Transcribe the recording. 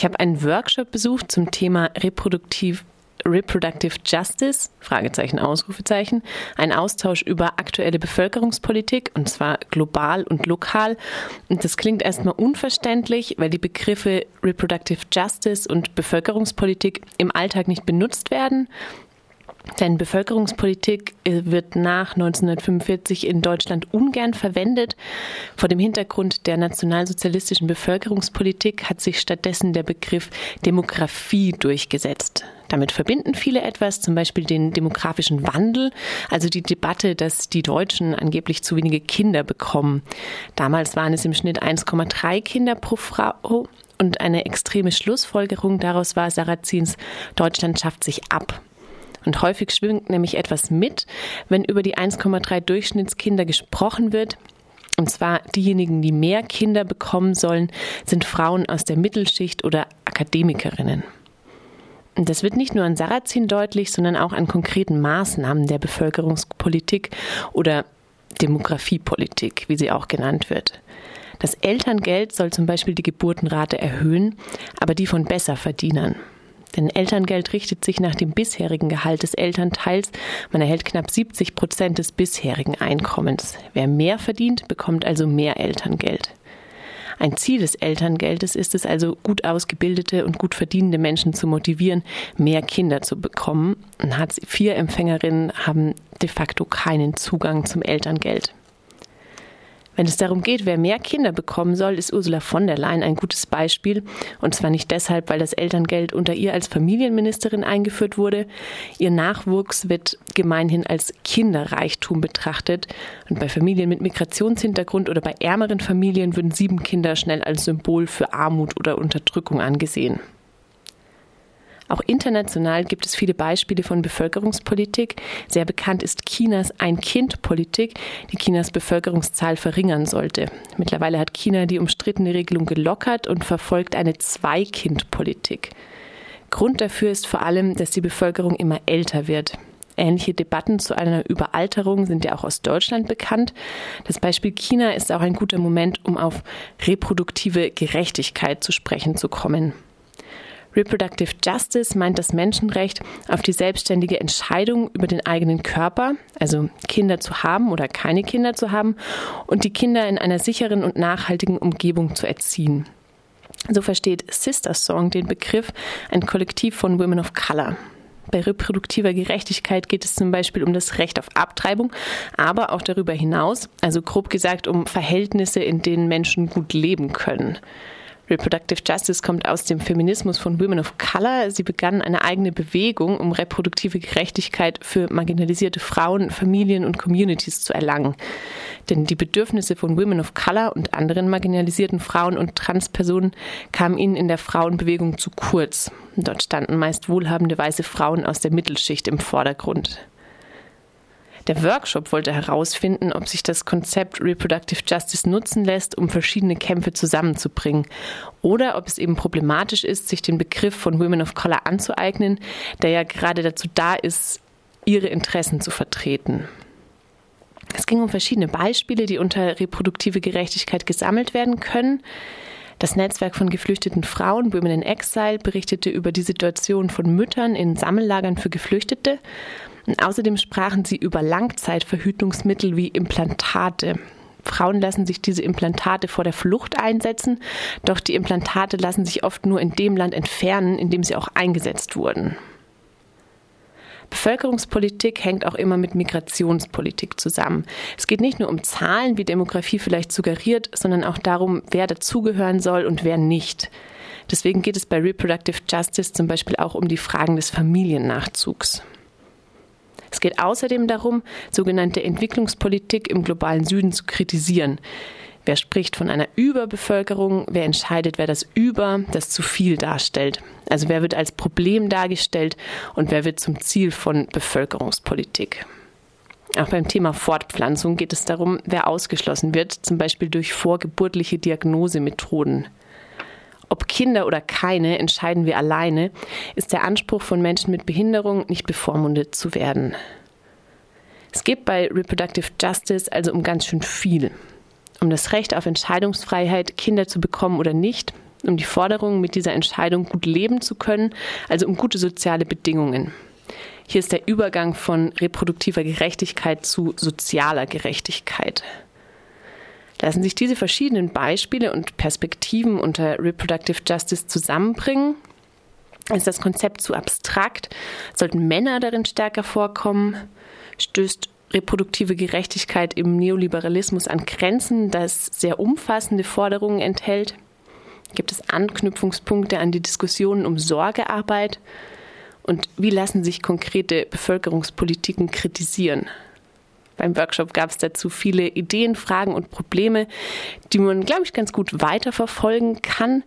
Ich habe einen Workshop besucht zum Thema reproduktiv Reproductive Justice, Fragezeichen, Ausrufezeichen, ein Austausch über aktuelle Bevölkerungspolitik und zwar global und lokal. Und das klingt erstmal unverständlich, weil die Begriffe Reproductive Justice und Bevölkerungspolitik im Alltag nicht benutzt werden. Denn Bevölkerungspolitik äh, wird nach 1945 in Deutschland ungern verwendet. Vor dem Hintergrund der nationalsozialistischen Bevölkerungspolitik hat sich stattdessen der Begriff Demografie durchgesetzt. Damit verbinden viele etwas, zum Beispiel den demografischen Wandel, also die Debatte, dass die Deutschen angeblich zu wenige Kinder bekommen. Damals waren es im Schnitt 1,3 Kinder pro Frau und eine extreme Schlussfolgerung daraus war Sarrazins Deutschland schafft sich ab. Und häufig schwingt nämlich etwas mit, wenn über die 1,3 Durchschnittskinder gesprochen wird. Und zwar diejenigen, die mehr Kinder bekommen sollen, sind Frauen aus der Mittelschicht oder Akademikerinnen. Und das wird nicht nur an Sarrazin deutlich, sondern auch an konkreten Maßnahmen der Bevölkerungspolitik oder Demografiepolitik, wie sie auch genannt wird. Das Elterngeld soll zum Beispiel die Geburtenrate erhöhen, aber die von Besserverdienern. Denn Elterngeld richtet sich nach dem bisherigen Gehalt des Elternteils. Man erhält knapp 70 Prozent des bisherigen Einkommens. Wer mehr verdient, bekommt also mehr Elterngeld. Ein Ziel des Elterngeldes ist es also, gut ausgebildete und gut verdienende Menschen zu motivieren, mehr Kinder zu bekommen. Hartz-IV-Empfängerinnen haben de facto keinen Zugang zum Elterngeld. Wenn es darum geht, wer mehr Kinder bekommen soll, ist Ursula von der Leyen ein gutes Beispiel. Und zwar nicht deshalb, weil das Elterngeld unter ihr als Familienministerin eingeführt wurde. Ihr Nachwuchs wird gemeinhin als Kinderreichtum betrachtet. Und bei Familien mit Migrationshintergrund oder bei ärmeren Familien würden sieben Kinder schnell als Symbol für Armut oder Unterdrückung angesehen. Auch international gibt es viele Beispiele von Bevölkerungspolitik. Sehr bekannt ist Chinas Ein-Kind-Politik, die Chinas Bevölkerungszahl verringern sollte. Mittlerweile hat China die umstrittene Regelung gelockert und verfolgt eine Zwei-Kind-Politik. Grund dafür ist vor allem, dass die Bevölkerung immer älter wird. Ähnliche Debatten zu einer Überalterung sind ja auch aus Deutschland bekannt. Das Beispiel China ist auch ein guter Moment, um auf reproduktive Gerechtigkeit zu sprechen zu kommen. Reproductive Justice meint das Menschenrecht auf die selbstständige Entscheidung über den eigenen Körper, also Kinder zu haben oder keine Kinder zu haben und die Kinder in einer sicheren und nachhaltigen Umgebung zu erziehen. So versteht Sister Song den Begriff ein Kollektiv von Women of Color. Bei reproduktiver Gerechtigkeit geht es zum Beispiel um das Recht auf Abtreibung, aber auch darüber hinaus, also grob gesagt um Verhältnisse, in denen Menschen gut leben können. Reproductive Justice kommt aus dem Feminismus von Women of Color. Sie begann eine eigene Bewegung, um reproduktive Gerechtigkeit für marginalisierte Frauen, Familien und Communities zu erlangen. Denn die Bedürfnisse von Women of Color und anderen marginalisierten Frauen und Transpersonen kamen ihnen in der Frauenbewegung zu kurz. Dort standen meist wohlhabende weiße Frauen aus der Mittelschicht im Vordergrund. Der Workshop wollte herausfinden, ob sich das Konzept Reproductive Justice nutzen lässt, um verschiedene Kämpfe zusammenzubringen, oder ob es eben problematisch ist, sich den Begriff von Women of Color anzueignen, der ja gerade dazu da ist, ihre Interessen zu vertreten. Es ging um verschiedene Beispiele, die unter reproduktive Gerechtigkeit gesammelt werden können. Das Netzwerk von geflüchteten Frauen, Women in Exile, berichtete über die Situation von Müttern in Sammellagern für Geflüchtete. Und außerdem sprachen sie über Langzeitverhütungsmittel wie Implantate. Frauen lassen sich diese Implantate vor der Flucht einsetzen, doch die Implantate lassen sich oft nur in dem Land entfernen, in dem sie auch eingesetzt wurden. Bevölkerungspolitik hängt auch immer mit Migrationspolitik zusammen. Es geht nicht nur um Zahlen, wie Demografie vielleicht suggeriert, sondern auch darum, wer dazugehören soll und wer nicht. Deswegen geht es bei Reproductive Justice zum Beispiel auch um die Fragen des Familiennachzugs. Es geht außerdem darum, sogenannte Entwicklungspolitik im globalen Süden zu kritisieren. Wer spricht von einer Überbevölkerung? Wer entscheidet, wer das Über, das zu viel darstellt? Also wer wird als Problem dargestellt und wer wird zum Ziel von Bevölkerungspolitik? Auch beim Thema Fortpflanzung geht es darum, wer ausgeschlossen wird, zum Beispiel durch vorgeburtliche Diagnosemethoden. Ob Kinder oder keine, entscheiden wir alleine, ist der Anspruch von Menschen mit Behinderung nicht bevormundet zu werden. Es geht bei Reproductive Justice also um ganz schön viel. Um das Recht auf Entscheidungsfreiheit, Kinder zu bekommen oder nicht, um die Forderung, mit dieser Entscheidung gut leben zu können, also um gute soziale Bedingungen. Hier ist der Übergang von reproduktiver Gerechtigkeit zu sozialer Gerechtigkeit. Lassen sich diese verschiedenen Beispiele und Perspektiven unter Reproductive Justice zusammenbringen? Ist das Konzept zu abstrakt? Sollten Männer darin stärker vorkommen? Stößt reproduktive Gerechtigkeit im Neoliberalismus an Grenzen, das sehr umfassende Forderungen enthält? Gibt es Anknüpfungspunkte an die Diskussionen um Sorgearbeit? Und wie lassen sich konkrete Bevölkerungspolitiken kritisieren? Beim Workshop gab es dazu viele Ideen, Fragen und Probleme, die man, glaube ich, ganz gut weiterverfolgen kann.